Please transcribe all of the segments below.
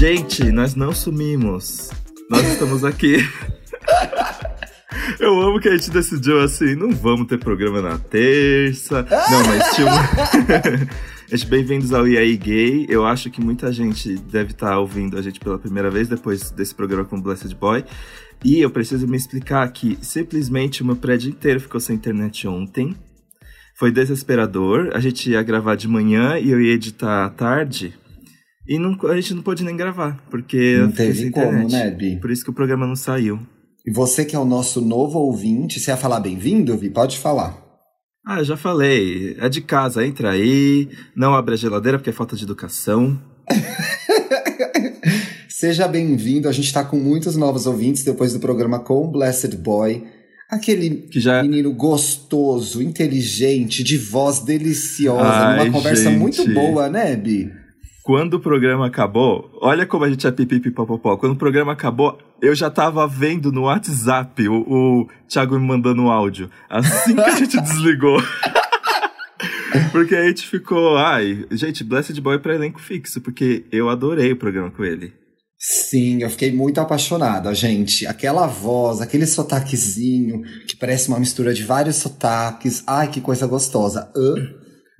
Gente, nós não sumimos. Nós estamos aqui. Eu amo que a gente decidiu assim, não vamos ter programa na terça. Não, mas tinha gente, bem-vindos ao EA Gay. Eu acho que muita gente deve estar tá ouvindo a gente pela primeira vez depois desse programa com o Blessed Boy. E eu preciso me explicar que simplesmente o meu prédio inteiro ficou sem internet ontem. Foi desesperador. A gente ia gravar de manhã e eu ia editar à tarde. E não, a gente não pôde nem gravar, porque não teve como, né, Bi? Por isso que o programa não saiu. E você que é o nosso novo ouvinte, você ia falar bem-vindo, Vi? Pode falar. Ah, já falei. É de casa, entra aí. Não abre a geladeira porque é falta de educação. Seja bem-vindo. A gente está com muitos novos ouvintes depois do programa com o Blessed Boy. Aquele já... menino gostoso, inteligente, de voz deliciosa, Ai, numa conversa gente. muito boa, né, Bi? Quando o programa acabou, olha como a gente é pipipipopopó. Quando o programa acabou, eu já tava vendo no WhatsApp o, o Thiago me mandando um áudio. Assim que a gente desligou. porque a gente ficou, ai, gente, Blessed Boy pra elenco fixo, porque eu adorei o programa com ele. Sim, eu fiquei muito apaixonada, gente. Aquela voz, aquele sotaquezinho, que parece uma mistura de vários sotaques. Ai, que coisa gostosa.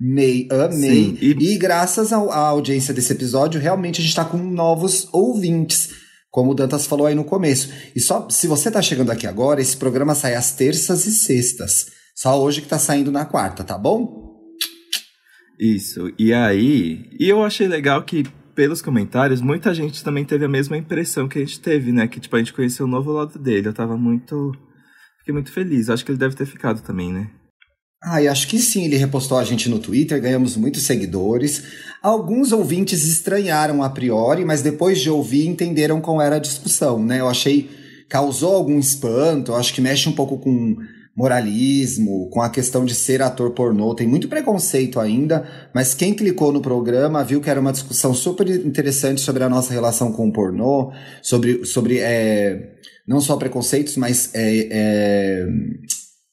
Amei, amei. Sim, e... e graças à audiência desse episódio, realmente a gente tá com novos ouvintes. Como o Dantas falou aí no começo. E só se você tá chegando aqui agora, esse programa sai às terças e sextas. Só hoje que tá saindo na quarta, tá bom? Isso. E aí, e eu achei legal que pelos comentários, muita gente também teve a mesma impressão que a gente teve, né? Que, tipo, a gente conheceu o novo lado dele. Eu tava muito. Fiquei muito feliz. Acho que ele deve ter ficado também, né? Ah, e acho que sim, ele repostou a gente no Twitter, ganhamos muitos seguidores. Alguns ouvintes estranharam a priori, mas depois de ouvir entenderam qual era a discussão, né? Eu achei. causou algum espanto, eu acho que mexe um pouco com moralismo, com a questão de ser ator pornô. Tem muito preconceito ainda, mas quem clicou no programa viu que era uma discussão super interessante sobre a nossa relação com o pornô, sobre, sobre é, não só preconceitos, mas é, é,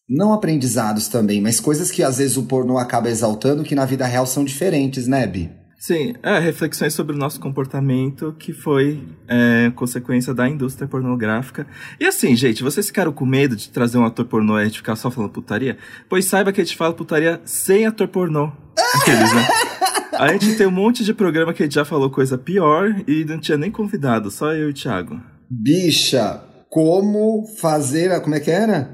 não aprendizados também, mas coisas que às vezes o pornô acaba exaltando que na vida real são diferentes, né, Bi? Sim, é, reflexões sobre o nosso comportamento que foi é, consequência da indústria pornográfica. E assim, gente, vocês ficaram com medo de trazer um ator pornô e a gente ficar só falando putaria? Pois saiba que a gente fala putaria sem ator pornô. Aqueles, né? A gente tem um monte de programa que a gente já falou coisa pior e não tinha nem convidado, só eu e o Thiago. Bicha, como fazer. Como é que era?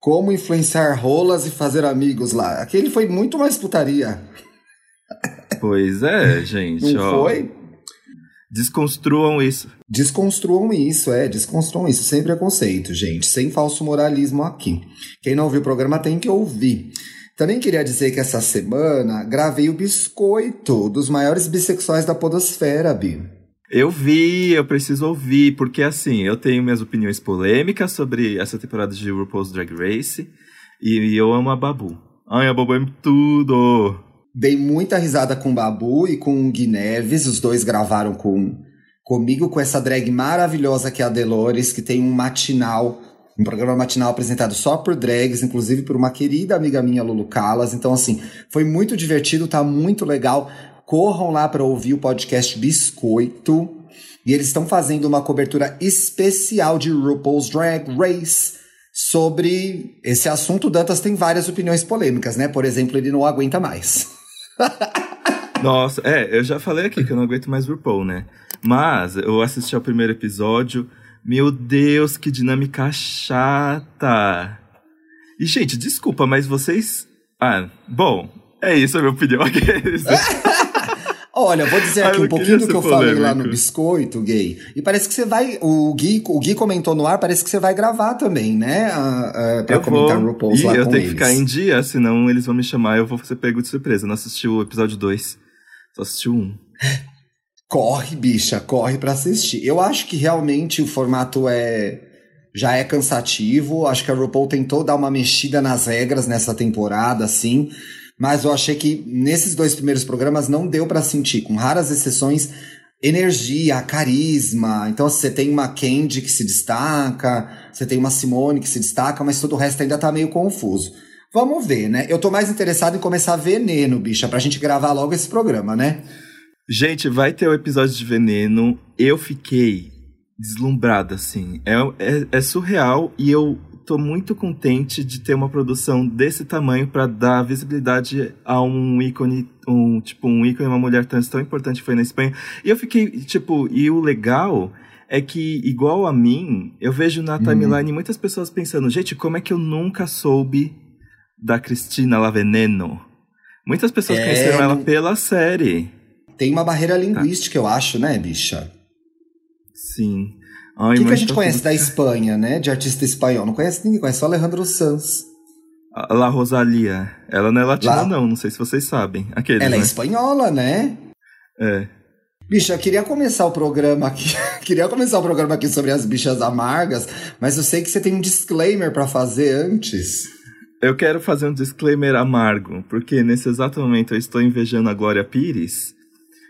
Como influenciar rolas e fazer amigos lá. Aquele foi muito mais putaria. Pois é, gente. Não ó, foi? Desconstruam isso. Desconstruam isso, é, desconstruam isso. Sem preconceito, gente. Sem falso moralismo aqui. Quem não ouviu o programa tem que ouvir. Também queria dizer que essa semana gravei o biscoito dos maiores bissexuais da podosfera, Bi. Eu vi, eu preciso ouvir, porque assim, eu tenho minhas opiniões polêmicas sobre essa temporada de RuPaul's Drag Race e eu amo a Babu. Ai, a Babu é tudo! Dei muita risada com o Babu e com o Gui Neves. Os dois gravaram com, comigo, com essa drag maravilhosa que é a Delores, que tem um matinal, um programa matinal apresentado só por drags, inclusive por uma querida amiga minha, Lulu Calas. Então, assim, foi muito divertido, tá muito legal. Corram lá para ouvir o podcast Biscoito. E eles estão fazendo uma cobertura especial de RuPaul's Drag Race sobre esse assunto. O Dantas tem várias opiniões polêmicas, né? Por exemplo, ele não aguenta mais. Nossa, é, eu já falei aqui que eu não aguento mais RuPaul, né? Mas eu assisti ao primeiro episódio. Meu Deus, que dinâmica chata! E, gente, desculpa, mas vocês. Ah, bom, é isso a minha opinião. Olha, vou dizer aqui um pouquinho do que eu polêmico. falei lá no biscoito, gay. E parece que você vai. O Gui, o Gui comentou no ar, parece que você vai gravar também, né? Uh, uh, pra eu comentar vou, RuPaul's lá eu com tenho eles. que ficar em dia, senão eles vão me chamar e eu vou ser pego de surpresa. Eu não assisti o episódio 2. Só assisti o 1. Um. Corre, bicha, corre para assistir. Eu acho que realmente o formato é já é cansativo. Acho que a RuPaul tentou dar uma mexida nas regras nessa temporada, assim. Mas eu achei que nesses dois primeiros programas não deu para sentir, com raras exceções, energia, carisma. Então você tem uma Candy que se destaca, você tem uma Simone que se destaca, mas todo o resto ainda tá meio confuso. Vamos ver, né? Eu tô mais interessado em começar Veneno, bicha, pra gente gravar logo esse programa, né? Gente, vai ter o episódio de Veneno. Eu fiquei deslumbrada, assim. É, é, é surreal e eu tô muito contente de ter uma produção desse tamanho para dar visibilidade a um ícone, um tipo um ícone, uma mulher trans tão importante que foi na Espanha. E eu fiquei, tipo, e o legal é que, igual a mim, eu vejo na timeline muitas pessoas pensando, gente, como é que eu nunca soube da Cristina Laveneno? Muitas pessoas É, conheceram ela pela série. Tem uma barreira linguística, eu acho, né, bicha? Sim. O que, que a gente tá conhece tudo- da Espanha, né? De artista espanhol? Não conhece ninguém, conhece só Alejandro Sanz. A La Rosalia. Ela não é latina, Lá. não. Não sei se vocês sabem. Aqueles, Ela é né? espanhola, né? É. Bicha, eu queria começar o programa aqui. queria começar o programa aqui sobre as bichas amargas, mas eu sei que você tem um disclaimer pra fazer antes. Eu quero fazer um disclaimer amargo, porque nesse exato momento eu estou invejando a Glória Pires,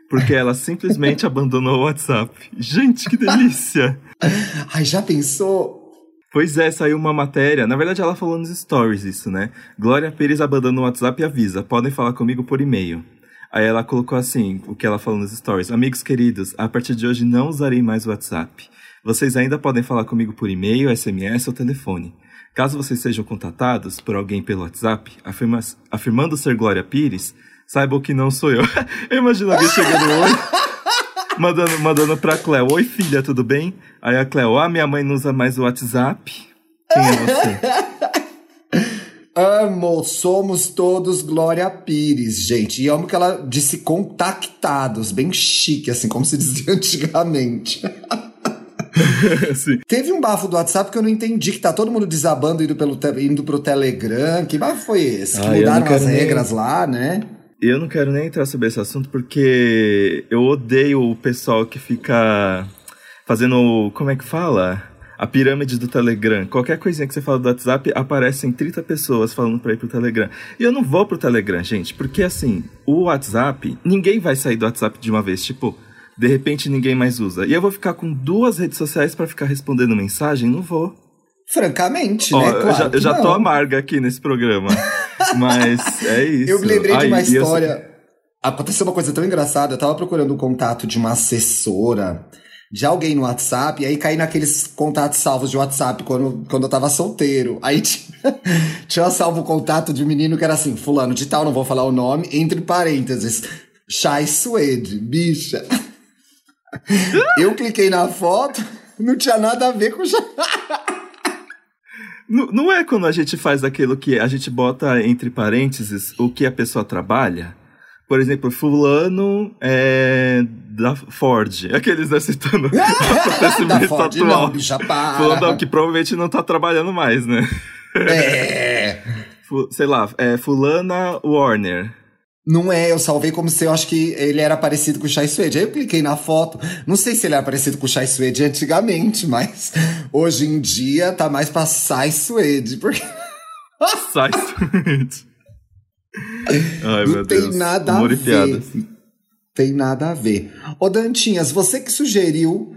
porque ela simplesmente abandonou o WhatsApp. Gente, que delícia! Ai, já pensou? Pois é, saiu uma matéria. Na verdade, ela falou nos stories isso, né? Glória Pires abandona o WhatsApp e avisa: podem falar comigo por e-mail. Aí ela colocou assim, o que ela falou nos stories: Amigos queridos, a partir de hoje não usarei mais o WhatsApp. Vocês ainda podem falar comigo por e-mail, SMS ou telefone. Caso vocês sejam contatados por alguém pelo WhatsApp, afirma- afirmando ser Glória Pires, saibam que não sou eu. eu imagino alguém chegando hoje mandando, mandando pra Cleo, oi filha, tudo bem? Aí a Cleo, ah, minha mãe não usa mais o WhatsApp. Quem é você? Amo, somos todos Glória Pires, gente. E amo que ela disse contactados, bem chique, assim, como se dizia antigamente. Teve um bafo do WhatsApp que eu não entendi, que tá todo mundo desabando indo, pelo te- indo pro Telegram. Que bafo foi esse? Que eu mudaram as nem- regras lá, né? Eu não quero nem entrar sobre esse assunto porque eu odeio o pessoal que fica fazendo, como é que fala? A pirâmide do Telegram. Qualquer coisinha que você fala do WhatsApp, aparecem 30 pessoas falando pra ir pro Telegram. E eu não vou pro Telegram, gente, porque assim, o WhatsApp, ninguém vai sair do WhatsApp de uma vez. Tipo, de repente ninguém mais usa. E eu vou ficar com duas redes sociais pra ficar respondendo mensagem? Não vou. Francamente, Ó, né? eu Claro já, que eu já tô amarga aqui nesse programa. Mas é isso. Eu me lembrei de uma eu- história. Aconteceu uma coisa tão engraçada. Eu tava procurando o contato de uma assessora de alguém no WhatsApp, e aí caí naqueles contatos salvos de WhatsApp quando, quando eu tava solteiro. Aí tinha, tinha salvo o contato de um menino que era assim, fulano de tal, não vou falar o nome, entre parênteses, Chai Suede, bicha. Eu cliquei na foto, não tinha nada a ver com Chai. Não, não é quando a gente faz aquilo que a gente bota entre parênteses o que a pessoa trabalha? Por exemplo, fulano é da Ford. Aqueles né, citando da acontecimento Ford, atual. não, bicha, para. Fulano que provavelmente não tá trabalhando mais, né? É... Sei lá, é fulana Warner. Não é, eu salvei como se eu acho que ele era parecido com o Chai Suede. Aí eu cliquei na foto. Não sei se ele era parecido com o Chai Suede antigamente, mas hoje em dia tá mais pra Sai Suede. Porque Sai Ai, não meu tem Deus. nada a ver. Tem nada a ver. Ô Dantinhas, você que sugeriu.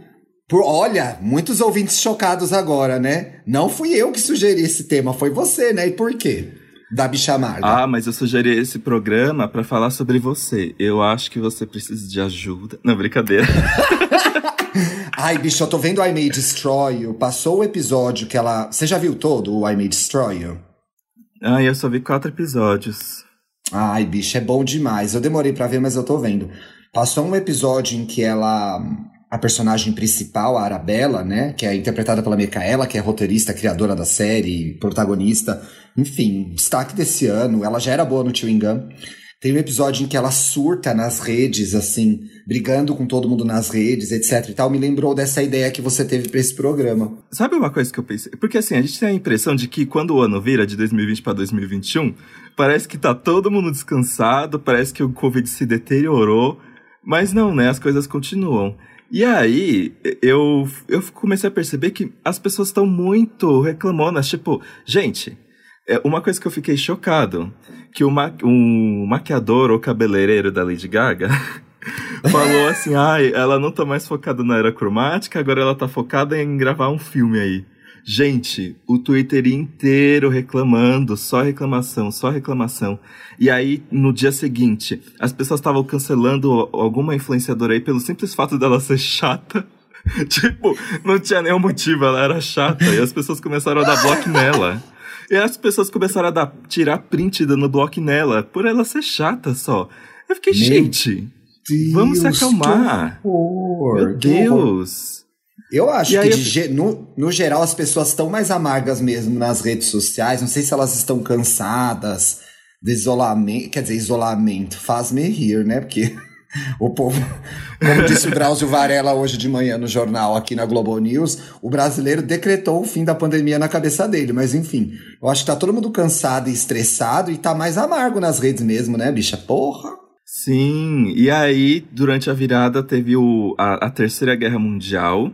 Por, olha, muitos ouvintes chocados agora, né? Não fui eu que sugeri esse tema, foi você, né? E por quê? Da bicha amarga. Ah, mas eu sugeri esse programa pra falar sobre você. Eu acho que você precisa de ajuda. Não, brincadeira. Ai, bicho, eu tô vendo I May Destroy You. Passou o episódio que ela. Você já viu todo o I May Destroy You? Ah, eu só vi quatro episódios. Ai, bicho, é bom demais. Eu demorei pra ver, mas eu tô vendo. Passou um episódio em que ela. A personagem principal, a Arabella, né? Que é interpretada pela Micaela, que é roteirista, criadora da série, protagonista. Enfim, destaque desse ano. Ela já era boa no Chewing Gum. Tem um episódio em que ela surta nas redes, assim, brigando com todo mundo nas redes, etc e tal. Me lembrou dessa ideia que você teve pra esse programa. Sabe uma coisa que eu pensei? Porque assim, a gente tem a impressão de que quando o ano vira de 2020 para 2021, parece que tá todo mundo descansado, parece que o Covid se deteriorou, mas não, né? As coisas continuam. E aí, eu, eu comecei a perceber que as pessoas estão muito reclamonas. Tipo, gente, é uma coisa que eu fiquei chocado, que ma um maquiador ou cabeleireiro da Lady Gaga falou assim, ai, ela não tá mais focada na era cromática, agora ela tá focada em gravar um filme aí. Gente, o Twitter inteiro reclamando, só reclamação, só reclamação. E aí, no dia seguinte, as pessoas estavam cancelando alguma influenciadora aí pelo simples fato dela ser chata. tipo, não tinha nenhum motivo, ela era chata. E as pessoas começaram a dar bloco nela. E as pessoas começaram a dar, tirar print dando bloco nela, por ela ser chata só. Eu fiquei, Meu gente, Deus, vamos se acalmar. Meu Deus. Eu acho e que, de, no, no geral, as pessoas estão mais amargas mesmo nas redes sociais. Não sei se elas estão cansadas de isolamento. Quer dizer, isolamento faz-me rir, né? Porque o povo, como disse o Drauzio Varela hoje de manhã no jornal aqui na Globo News, o brasileiro decretou o fim da pandemia na cabeça dele. Mas enfim, eu acho que tá todo mundo cansado e estressado e tá mais amargo nas redes mesmo, né, bicha? Porra! Sim, e aí, durante a virada, teve o, a, a Terceira Guerra Mundial,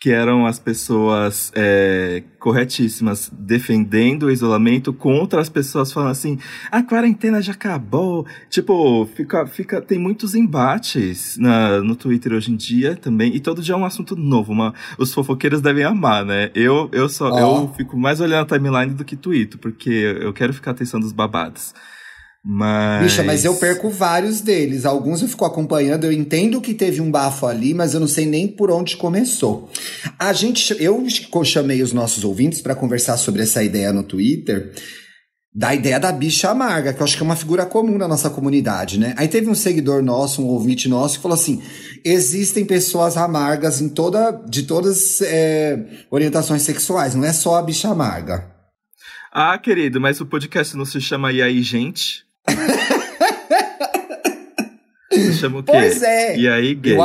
que eram as pessoas é, corretíssimas defendendo o isolamento contra as pessoas falando assim, a quarentena já acabou. Tipo, fica, fica, tem muitos embates na, no Twitter hoje em dia também, e todo dia é um assunto novo. Uma, os fofoqueiros devem amar, né? Eu, eu só, oh. eu fico mais olhando a timeline do que Twitter, porque eu quero ficar atenção dos babados. Mas. Bicha, mas eu perco vários deles. Alguns eu fico acompanhando, eu entendo que teve um bafo ali, mas eu não sei nem por onde começou. A gente, eu chamei os nossos ouvintes para conversar sobre essa ideia no Twitter, da ideia da bicha amarga, que eu acho que é uma figura comum na nossa comunidade, né? Aí teve um seguidor nosso, um ouvinte nosso, que falou assim: existem pessoas amargas em toda, de todas é, orientações sexuais, não é só a bicha amarga. Ah, querido, mas o podcast não se chama E aí, gente? Chama o quê? Pois é. E aí, gay?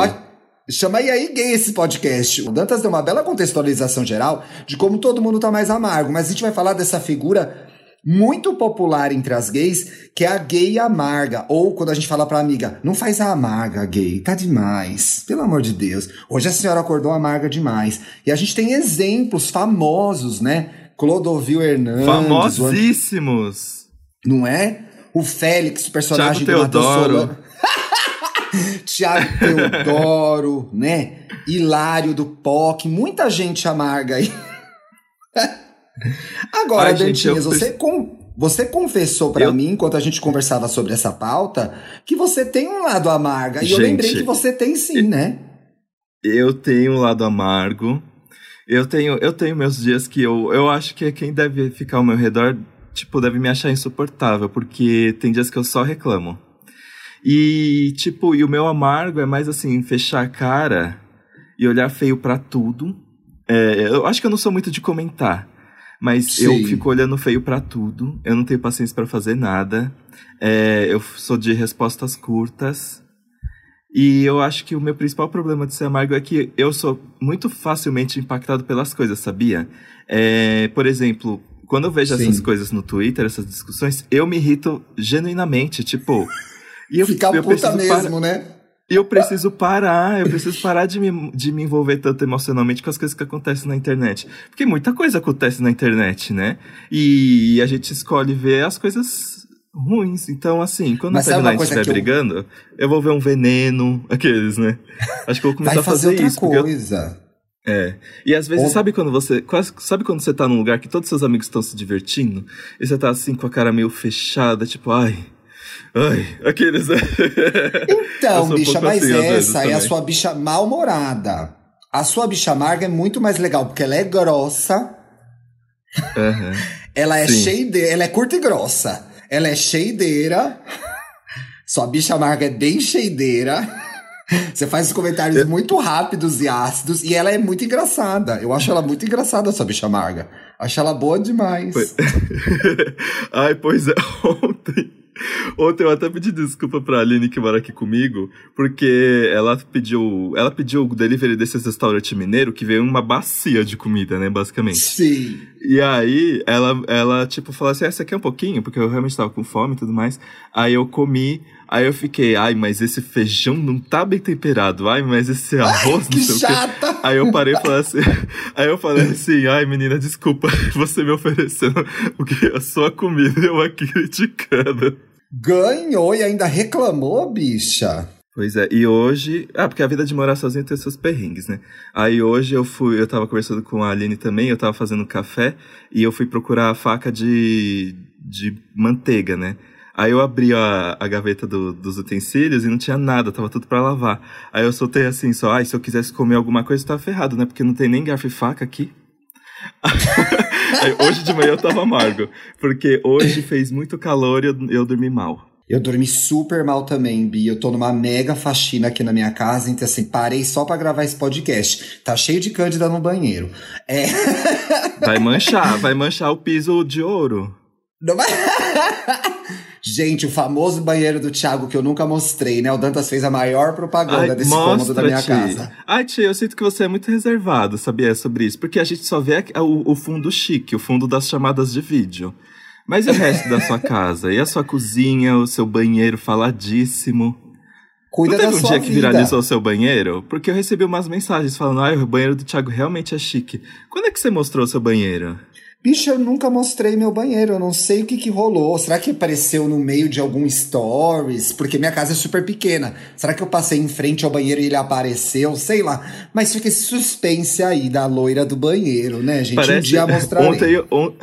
Chama E aí, gay esse podcast. O Dantas deu uma bela contextualização geral de como todo mundo tá mais amargo, mas a gente vai falar dessa figura muito popular entre as gays, que é a gay amarga. Ou quando a gente fala pra amiga, não faz a amarga, gay, tá demais. Pelo amor de Deus. Hoje a senhora acordou amarga demais. E a gente tem exemplos famosos, né? Clodovil Hernandes. Famosíssimos! Não é? O Félix, o personagem Thiago do Teodoro. Tiago Teodoro, né? Hilário do POC, muita gente amarga aí. Agora, Ai, Dantinhas, gente, você, com, você confessou para eu... mim, enquanto a gente conversava sobre essa pauta, que você tem um lado amargo. E gente, eu lembrei que você tem sim, né? Eu tenho um lado amargo. Eu tenho, eu tenho meus dias que eu, eu acho que quem deve ficar ao meu redor tipo, deve me achar insuportável, porque tem dias que eu só reclamo. E, tipo, e o meu amargo é mais assim, fechar a cara e olhar feio para tudo. É, eu acho que eu não sou muito de comentar, mas Sim. eu fico olhando feio para tudo. Eu não tenho paciência para fazer nada. É, eu sou de respostas curtas. E eu acho que o meu principal problema de ser amargo é que eu sou muito facilmente impactado pelas coisas, sabia? É, por exemplo, quando eu vejo Sim. essas coisas no Twitter, essas discussões, eu me irrito genuinamente, tipo. E eu, Ficar eu puta mesmo, né? E eu preciso parar, eu preciso parar de me, de me envolver tanto emocionalmente com as coisas que acontecem na internet. Porque muita coisa acontece na internet, né? E a gente escolhe ver as coisas ruins. Então, assim, quando Mas a timeline estiver brigando, eu... eu... vou ver um veneno, aqueles, né? Acho que eu vou começar Vai fazer a fazer outra isso. Coisa. É. E às vezes, sabe quando você. Sabe quando você tá num lugar que todos seus amigos estão se divertindo? E você tá assim com a cara meio fechada, tipo, ai. Ai, aqueles. Então, bicha, um mas assim, essa é a sua bicha mal-humorada. A sua bicha amarga é muito mais legal, porque ela é grossa. Uhum. ela é cheia ela é curta e grossa. Ela é cheideira. sua bicha amarga é bem cheideira. Você faz os comentários muito rápidos e ácidos e ela é muito engraçada. Eu acho ela muito engraçada, essa bicha amarga. Acho ela boa demais. Ai, pois é, ontem. Ontem eu até pedi desculpa pra Aline que mora aqui comigo, porque ela pediu. Ela pediu o delivery desses restaurantes mineiro que veio uma bacia de comida, né, basicamente. Sim. E aí ela, ela tipo, falou assim: ah, essa aqui é um pouquinho, porque eu realmente tava com fome e tudo mais. Aí eu comi. Aí eu fiquei, ai, mas esse feijão não tá bem temperado. Ai, mas esse arroz ai, não sei chata. o quê. Aí eu parei e falei assim. Aí eu falei assim, ai, menina, desculpa, você me ofereceu o que a sua comida eu aqui criticando. Ganhou e ainda reclamou, bicha. Pois é, e hoje. Ah, porque a vida de morar sozinho tem seus perrengues, né? Aí hoje eu fui, eu tava conversando com a Aline também, eu tava fazendo café e eu fui procurar a faca de, de manteiga, né? Aí eu abri a, a gaveta do, dos utensílios e não tinha nada, tava tudo para lavar. Aí eu soltei assim, só, ai, se eu quisesse comer alguma coisa, eu tava ferrado, né? Porque não tem nem garfo e faca aqui. Aí, hoje de manhã eu tava amargo, porque hoje fez muito calor e eu, eu dormi mal. Eu dormi super mal também, Bi. Eu tô numa mega faxina aqui na minha casa, então assim, parei só para gravar esse podcast. Tá cheio de cândida no banheiro. É. Vai manchar, vai manchar o piso de ouro. Não vai... Gente, o famoso banheiro do Thiago que eu nunca mostrei, né? O Dantas fez a maior propaganda Ai, desse cômodo da minha casa. Ai, tia, eu sinto que você é muito reservado, sabia, sobre isso. Porque a gente só vê o, o fundo chique, o fundo das chamadas de vídeo. Mas e o resto da sua casa? E a sua cozinha, o seu banheiro faladíssimo? Cuida Não teve um dia que vida. viralizou o seu banheiro? Porque eu recebi umas mensagens falando, ah, o banheiro do Thiago realmente é chique. Quando é que você mostrou o seu banheiro? Bicho, eu nunca mostrei meu banheiro, eu não sei o que que rolou. Será que apareceu no meio de algum stories? Porque minha casa é super pequena. Será que eu passei em frente ao banheiro e ele apareceu? Sei lá. Mas fica esse suspense aí da loira do banheiro, né, gente? Um dia mostrarei. Ontem, eu- on-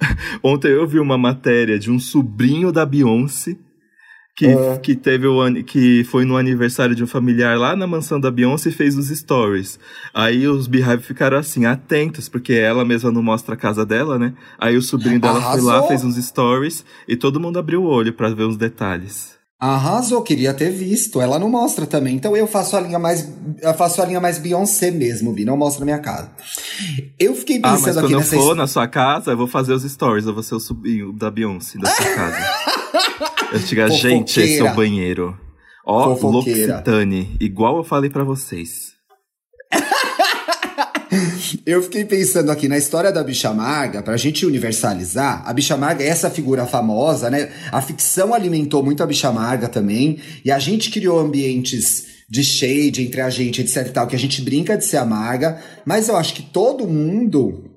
Ontem eu vi uma matéria de um sobrinho da Beyoncé que, Ah. que teve o que foi no aniversário de um familiar lá na mansão da Beyoncé e fez os stories. Aí os Beehive ficaram assim, atentos, porque ela mesma não mostra a casa dela, né? Aí o sobrinho dela foi lá, Arrasou. fez uns stories e todo mundo abriu o olho pra ver os detalhes. Arrasou, queria ter visto. Ela não mostra também. Então eu faço a linha mais. Eu faço a linha mais Beyoncé mesmo, Vi. Não mostra a minha casa. Eu fiquei Ah, mas pensando quando aqui eu nessa for na sua casa, eu vou fazer os stories, eu vou ser o sobrinho da Beyoncé da sua casa. Eu diga, gente, esse é o banheiro. Ó. L'Occitane, igual eu falei pra vocês. Eu fiquei pensando aqui na história da Bicha Maga, pra gente universalizar, a Bicha Maga é essa figura famosa, né? A ficção alimentou muito a Bicha Maga também, e a gente criou ambientes de shade entre a gente, etc e tal, que a gente brinca de ser amarga, mas eu acho que todo mundo,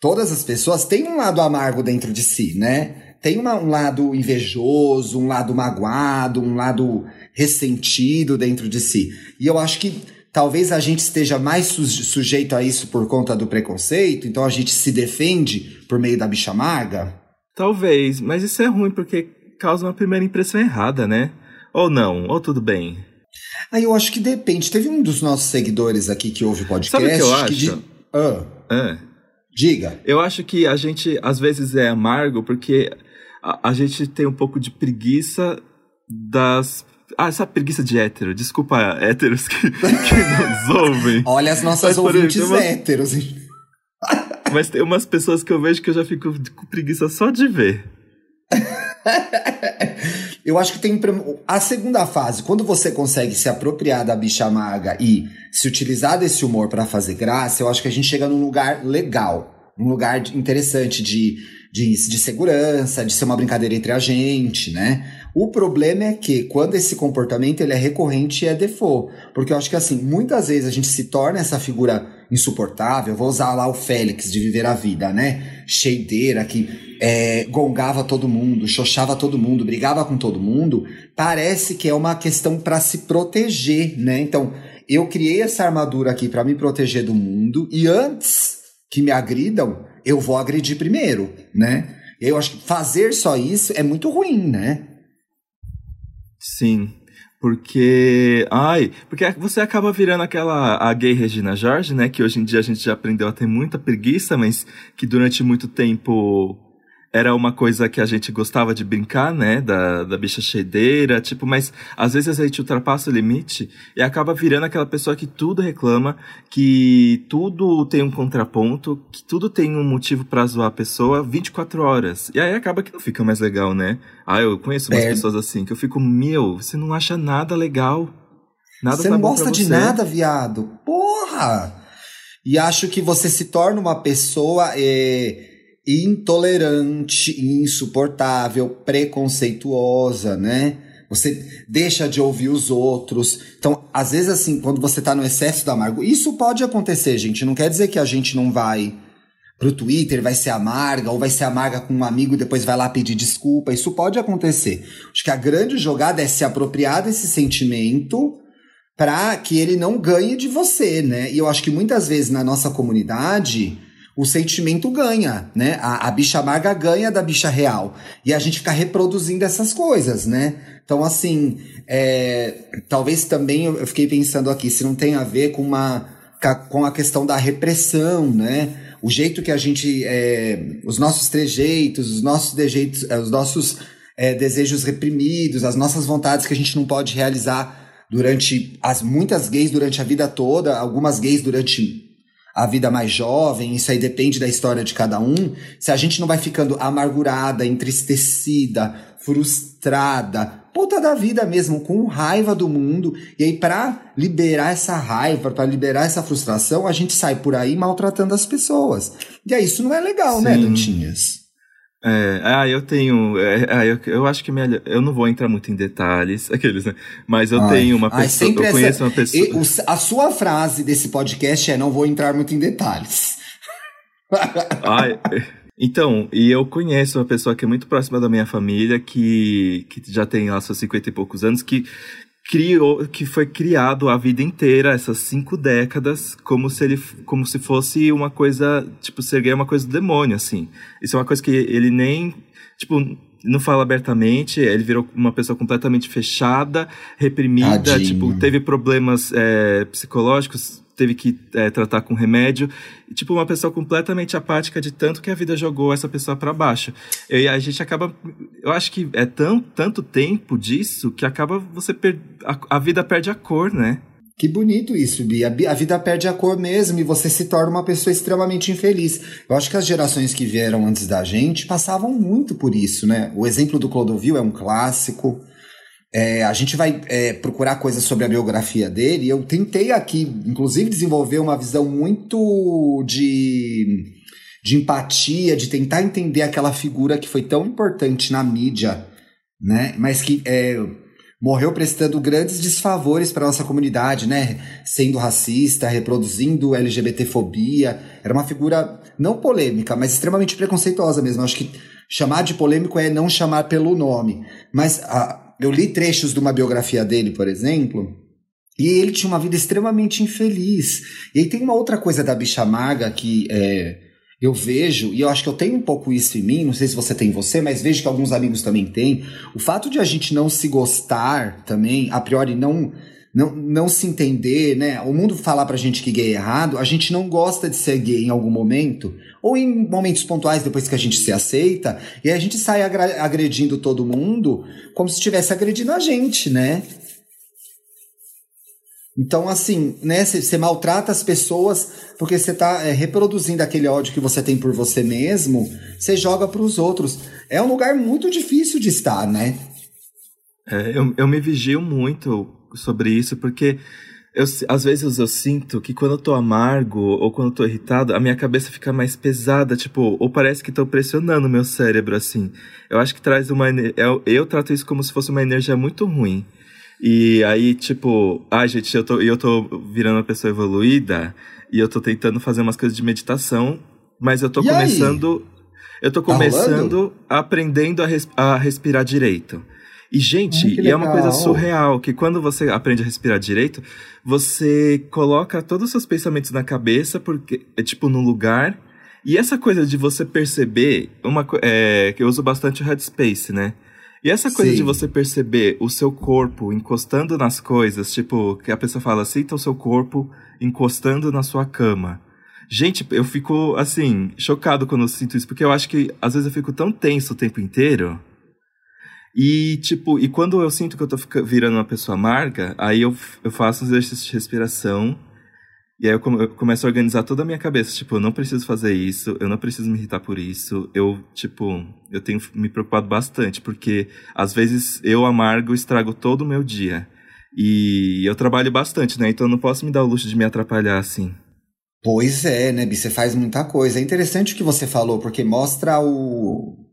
todas as pessoas têm um lado amargo dentro de si, né? Tem uma- um lado invejoso, um lado magoado, um lado ressentido dentro de si. E eu acho que talvez a gente esteja mais su- sujeito a isso por conta do preconceito, então a gente se defende por meio da bicha amarga. Talvez, mas isso é ruim porque causa uma primeira impressão errada, né? Ou não, ou tudo bem. Aí eu acho que depende. Teve um dos nossos seguidores aqui que ouve o podcast. Sabe o que eu di- acho? Ah, É. diga. Eu acho que a gente às vezes é amargo porque a, a gente tem um pouco de preguiça das. Ah, essa preguiça de hétero. Desculpa, héteros que, que nos ouvem. Olha as nossas Mas, ouvintes exemplo, héteros. Mas tem umas pessoas que eu vejo que eu já fico com preguiça só de ver. Eu acho que tem a segunda fase, quando você consegue se apropriar da bicha maga e se utilizar desse humor pra fazer graça, eu acho que a gente chega num lugar legal, um lugar interessante de, de, de segurança, de ser uma brincadeira entre a gente, né? O problema é que quando esse comportamento ele é recorrente e é default, porque eu acho que assim, muitas vezes a gente se torna essa figura insuportável, vou usar lá o Félix de Viver a Vida, né? Cheideira, que é, gongava todo mundo, xoxava todo mundo, brigava com todo mundo, parece que é uma questão para se proteger, né? Então, eu criei essa armadura aqui para me proteger do mundo e antes que me agridam, eu vou agredir primeiro, né? Eu acho que fazer só isso é muito ruim, né? Sim. Porque. Ai, porque você acaba virando aquela a gay Regina Jorge, né? Que hoje em dia a gente já aprendeu a ter muita preguiça, mas que durante muito tempo era uma coisa que a gente gostava de brincar, né? Da, da bicha cheideira, tipo, mas às vezes a gente ultrapassa o limite e acaba virando aquela pessoa que tudo reclama, que tudo tem um contraponto, que tudo tem um motivo pra zoar a pessoa 24 horas. E aí acaba que não fica mais legal, né? Ah, eu conheço umas É. pessoas assim que eu fico, meu, você não acha nada legal. Nada você tá não gosta de você. nada, viado. Porra! E acho que você se torna uma pessoa é, intolerante, insuportável, preconceituosa, né? Você deixa de ouvir os outros. Então, às vezes, assim, quando você tá no excesso da amargo, isso pode acontecer, gente. Não quer dizer que a gente não vai pro Twitter, vai ser amarga, ou vai ser amarga com um amigo e depois vai lá pedir desculpa. Isso pode acontecer. Acho que a grande jogada é se apropriar desse sentimento para que ele não ganhe de você, né? E eu acho que muitas vezes na nossa comunidade o sentimento ganha, né? A, a bicha amarga ganha da bicha real. E a gente fica reproduzindo essas coisas, né? Então, assim, é, talvez também eu fiquei pensando aqui, se não tem a ver com uma com a questão da repressão, né? O jeito que a gente. É, os nossos trejeitos, os nossos, dejeitos, é, os nossos é, desejos reprimidos, as nossas vontades que a gente não pode realizar durante as muitas gays durante a vida toda, algumas gays durante a vida mais jovem, isso aí depende da história de cada um. Se a gente não vai ficando amargurada, entristecida, frustrada, puta da vida mesmo, com raiva do mundo, e aí para liberar essa raiva, para liberar essa frustração, a gente sai por aí maltratando as pessoas. E aí isso não é legal, né, Sim. né, Dantinhas? É, ah, eu tenho. É, ah, eu, eu acho que melhor. Eu não vou entrar muito em detalhes, aqueles, né? Mas eu ai, tenho uma pessoa. eu conheço essa, uma pessoa. E, o, a sua frase desse podcast é: não vou entrar muito em detalhes. ai, então, e eu conheço uma pessoa que é muito próxima da minha família, que, que já tem lá seus 50 e poucos anos, que, criou, que foi criado a vida inteira, essas cinco décadas, como se ele, como se fosse uma coisa, tipo, ser gay é uma coisa do demônio, assim. Isso é uma coisa que ele nem, tipo, não fala abertamente, ele virou uma pessoa completamente fechada, reprimida, Tadinho. tipo, teve problemas é, psicológicos, teve que é, tratar com remédio. tipo, uma pessoa completamente apática de tanto que a vida jogou essa pessoa para baixo. E a gente acaba. Eu acho que é tão, tanto tempo disso que acaba você. Per, a, a vida perde a cor, né? Que bonito isso, Bia. A vida perde a cor mesmo e você se torna uma pessoa extremamente infeliz. Eu acho que as gerações que vieram antes da gente passavam muito por isso, né? O exemplo do Clodovil é um clássico. É, a gente vai é, procurar coisas sobre a biografia dele. Eu tentei aqui, inclusive, desenvolver uma visão muito de, de empatia, de tentar entender aquela figura que foi tão importante na mídia, né? Mas que é, morreu prestando grandes desfavores para nossa comunidade, né? Sendo racista, reproduzindo LGBTfobia. Era uma figura não polêmica, mas extremamente preconceituosa mesmo. acho que chamar de polêmico é não chamar pelo nome. Mas a eu li trechos de uma biografia dele, por exemplo, e ele tinha uma vida extremamente infeliz. E aí tem uma outra coisa da bicha maga que é, eu vejo, e eu acho que eu tenho um pouco isso em mim, não sei se você tem você, mas vejo que alguns amigos também têm. O fato de a gente não se gostar também, a priori não não, não se entender, né? O mundo falar pra gente que gay é errado, a gente não gosta de ser gay em algum momento, ou em momentos pontuais depois que a gente se aceita, e a gente sai agredindo todo mundo como se estivesse agredindo a gente, né? Então, assim, né, você maltrata as pessoas porque você está é, reproduzindo aquele ódio que você tem por você mesmo, você joga para os outros. É um lugar muito difícil de estar, né? É, eu, eu me vigio muito sobre isso, porque eu, às vezes eu sinto que quando eu tô amargo ou quando eu tô irritado, a minha cabeça fica mais pesada, tipo, ou parece que tô pressionando o meu cérebro, assim. Eu acho que traz uma. Eu, eu trato isso como se fosse uma energia muito ruim. E aí, tipo, ai, ah, gente, eu tô, eu tô virando uma pessoa evoluída e eu tô tentando fazer umas coisas de meditação, mas eu tô e começando. Aí? Eu tô tá começando tá aprendendo a, res, a respirar direito. E, gente, e é uma coisa surreal, que quando você aprende a respirar direito, você coloca todos os seus pensamentos na cabeça, porque é tipo num lugar. E essa coisa de você perceber, uma é, que eu uso bastante o Headspace, né? E essa coisa Sim. de você perceber o seu corpo encostando nas coisas, tipo, que a pessoa fala, sinta o seu corpo encostando na sua cama. Gente, eu fico, assim, chocado quando eu sinto isso, porque eu acho que às vezes eu fico tão tenso o tempo inteiro e, tipo, e quando eu sinto que eu tô virando uma pessoa amarga, aí eu, eu faço os exercícios de respiração. E aí eu, come, eu começo a organizar toda a minha cabeça. Tipo, eu não preciso fazer isso, eu não preciso me irritar por isso. Eu, tipo, eu tenho me preocupado bastante, porque às vezes eu amargo estrago todo o meu dia. E eu trabalho bastante, né? Então eu não posso me dar o luxo de me atrapalhar assim. Pois é, né, Bi? Você faz muita coisa. É interessante o que você falou, porque mostra o,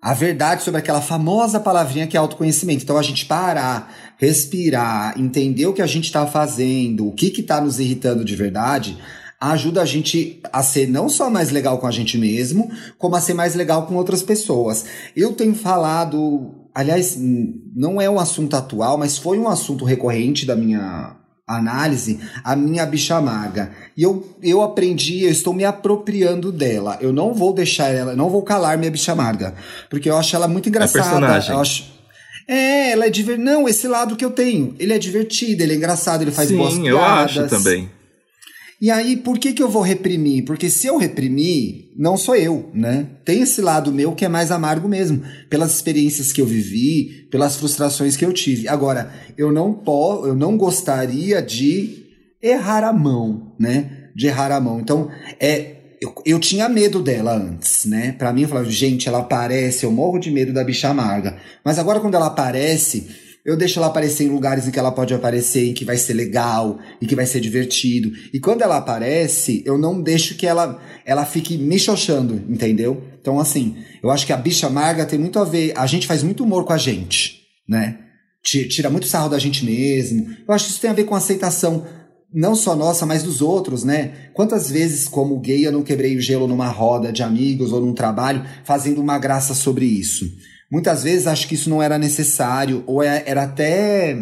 a verdade sobre aquela famosa palavrinha que é autoconhecimento. Então a gente parar, respirar, entender o que a gente está fazendo, o que está nos irritando de verdade, ajuda a gente a ser não só mais legal com a gente mesmo, como a ser mais legal com outras pessoas. Eu tenho falado, aliás, não é um assunto atual, mas foi um assunto recorrente da minha análise, a minha bicha maga. E eu, eu aprendi, eu estou me apropriando dela. Eu não vou deixar ela, não vou calar minha bicha amarga, porque eu acho ela muito é engraçada. É personagem. Eu acho é, ela é divertida. Não, esse lado que eu tenho. Ele é divertido, ele é engraçado, ele faz Sim, boas piadas. eu acho também. E aí, por que, que eu vou reprimir? Porque se eu reprimir, não sou eu, né? Tem esse lado meu que é mais amargo mesmo, pelas experiências que eu vivi, pelas frustrações que eu tive. Agora, eu não posso, eu não gostaria de errar a mão, né? De errar a mão. Então, é eu, eu tinha medo dela antes, né? Pra mim, eu falava, gente, ela aparece, eu morro de medo da bicha amarga. Mas agora, quando ela aparece, eu deixo ela aparecer em lugares em que ela pode aparecer, e que vai ser legal, e que vai ser divertido. E quando ela aparece, eu não deixo que ela, ela fique me xoxando, entendeu? Então, assim, eu acho que a bicha amarga tem muito a ver. A gente faz muito humor com a gente, né? Tira muito sarro da gente mesmo. Eu acho que isso tem a ver com aceitação, não só nossa, mas dos outros, né? Quantas vezes, como gay, eu não quebrei o gelo numa roda de amigos ou num trabalho, fazendo uma graça sobre isso? Muitas vezes acho que isso não era necessário, ou é, era até.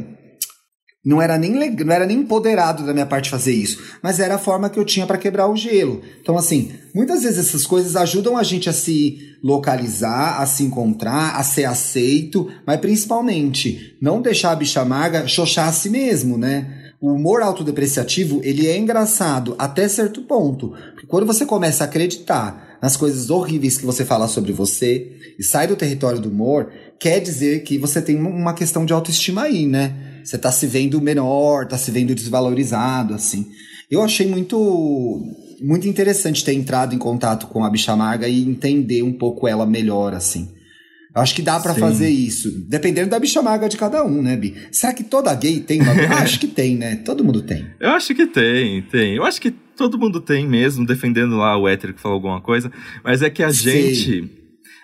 Não era, nem, não era nem empoderado da minha parte fazer isso, mas era a forma que eu tinha para quebrar o gelo. Então, assim, muitas vezes essas coisas ajudam a gente a se localizar, a se encontrar, a ser aceito, mas principalmente não deixar a bicha amarga xoxar a si mesmo, né? O humor autodepreciativo, ele é engraçado até certo ponto. Porque quando você começa a acreditar nas coisas horríveis que você fala sobre você e sai do território do humor, quer dizer que você tem uma questão de autoestima aí, né? Você tá se vendo menor, tá se vendo desvalorizado, assim. Eu achei muito muito interessante ter entrado em contato com a Bicha Amarga e entender um pouco ela melhor, assim. Acho que dá para fazer isso, dependendo da bicha maga de cada um, né, Bi? Será que toda gay tem uma? acho que tem, né? Todo mundo tem. Eu acho que tem, tem. Eu acho que todo mundo tem mesmo, defendendo lá o hétero que falou alguma coisa. Mas é que a Sim. gente.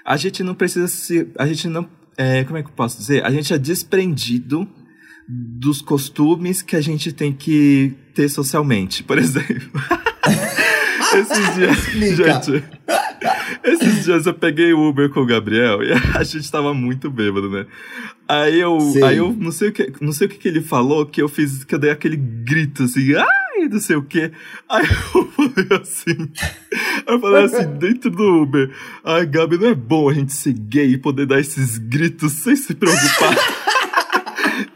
A gente não precisa se. A gente não. É, como é que eu posso dizer? A gente é desprendido dos costumes que a gente tem que ter socialmente. Por exemplo. Esses dias. Gente. Esses dias eu peguei o Uber com o Gabriel e a gente tava muito bêbado, né? Aí eu, aí eu não sei o que, não sei o que, que ele falou, que eu fiz, que eu dei aquele grito assim, ai, não sei o que. Aí eu falei assim, eu falei assim, dentro do Uber, ai, Gabi, não é bom a gente ser gay e poder dar esses gritos sem se preocupar.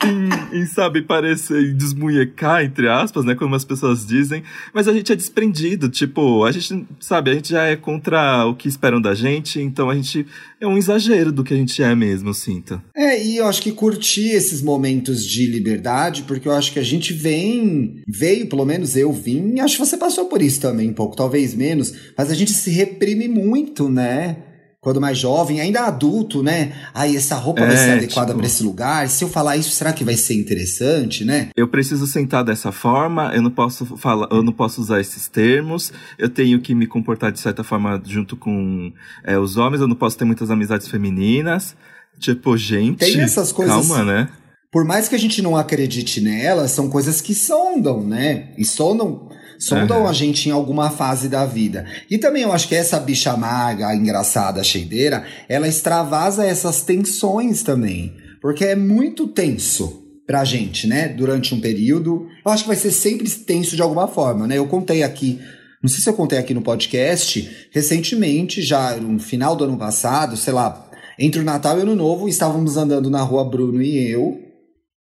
em, em, sabe, parecer desmunhecar, entre aspas, né? Como as pessoas dizem. Mas a gente é desprendido, tipo, a gente, sabe, a gente já é contra o que esperam da gente, então a gente é um exagero do que a gente é mesmo, eu sinto. É, e eu acho que curtir esses momentos de liberdade, porque eu acho que a gente vem, veio, pelo menos eu vim, acho que você passou por isso também um pouco, talvez menos, mas a gente se reprime muito, né? Quando mais jovem, ainda adulto, né? Aí essa roupa é, vai ser adequada tipo... para esse lugar. Se eu falar isso, será que vai ser interessante, né? Eu preciso sentar dessa forma, eu não posso falar, eu não posso usar esses termos, eu tenho que me comportar de certa forma junto com é, os homens, eu não posso ter muitas amizades femininas. Tipo, gente, Tem essas coisas... calma, né? Por mais que a gente não acredite nelas, são coisas que sondam, né? E sondam sondam uhum. a gente em alguma fase da vida. E também eu acho que essa bicha maga, engraçada, cheideira, ela extravasa essas tensões também. Porque é muito tenso pra gente, né? Durante um período. Eu acho que vai ser sempre tenso de alguma forma, né? Eu contei aqui não sei se eu contei aqui no podcast, recentemente, já no final do ano passado, sei lá, entre o Natal e o Ano Novo, estávamos andando na rua, Bruno e eu.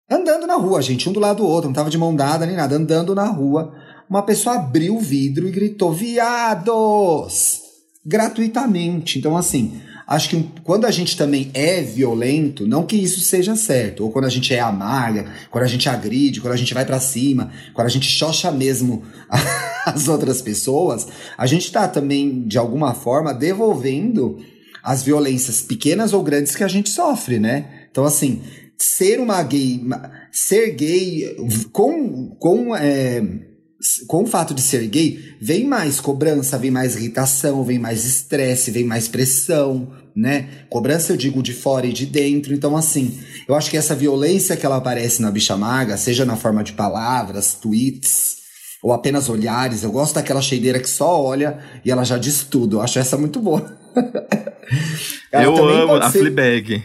Andando na rua, gente, um do lado do outro, não tava de mão dada nem nada, andando na rua uma pessoa abriu o vidro e gritou: viados! Gratuitamente. Então, assim, acho que quando a gente também é violento, não que isso seja certo, ou quando a gente é amarga, quando a gente agride, quando a gente vai para cima, quando a gente xoxa mesmo as outras pessoas, a gente tá também, de alguma forma, devolvendo as violências pequenas ou grandes que a gente sofre, né? Então, assim, ser uma gay, ser gay com, com é, com o fato de ser gay, vem mais cobrança, vem mais irritação, vem mais estresse, vem mais pressão, né? Cobrança eu digo de fora e de dentro. Então, assim, eu acho que essa violência que ela aparece na bicha maga, seja na forma de palavras, tweets, ou apenas olhares. Eu gosto daquela cheideira que só olha e ela já diz tudo. Eu acho essa muito boa. eu amo a ser... Fleabag.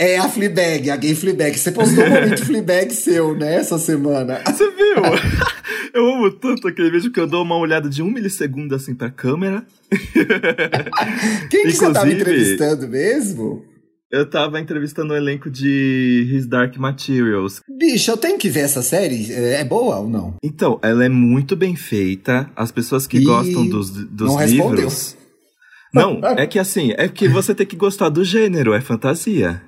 É a Fleabag, a gay Fleabag. Você postou um momento Fleabag seu, né, essa semana. Você viu? Eu amo tanto aquele vídeo que eu dou uma olhada de um milissegundo assim pra câmera. Quem que você tava entrevistando mesmo? Eu tava entrevistando o um elenco de His Dark Materials. Bicho, eu tenho que ver essa série. É, é boa ou não? Então, ela é muito bem feita. As pessoas que e... gostam dos, dos não livros. Não, é que assim, é que você tem que gostar do gênero, é fantasia.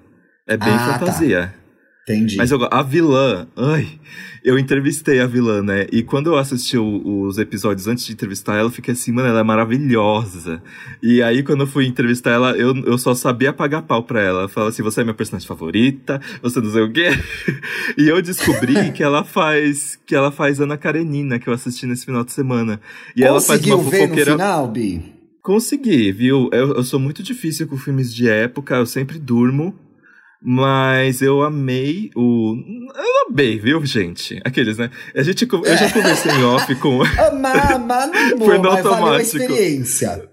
É bem ah, tá. fantasia. Tá. Entendi. Mas eu, a vilã, ai, eu entrevistei a vilã, né? E quando eu assisti o, os episódios antes de entrevistar ela, eu fiquei assim, mano, ela é maravilhosa. E aí, quando eu fui entrevistar ela, eu, eu só sabia pagar pau pra ela. Fala assim, você é minha personagem favorita, você não sei o quê. e eu descobri que ela faz, que ela faz Ana Karenina, que eu assisti nesse final de semana. E ela faz uma fofoqueira... ver no final, Bi? Consegui, viu? Eu, eu sou muito difícil com filmes de época, eu sempre durmo. Mas eu amei o. Eu amei, viu, gente? Aqueles, né? A gente, eu já conversei em off com. Amar, amar não Foi no automático. Valeu a experiência.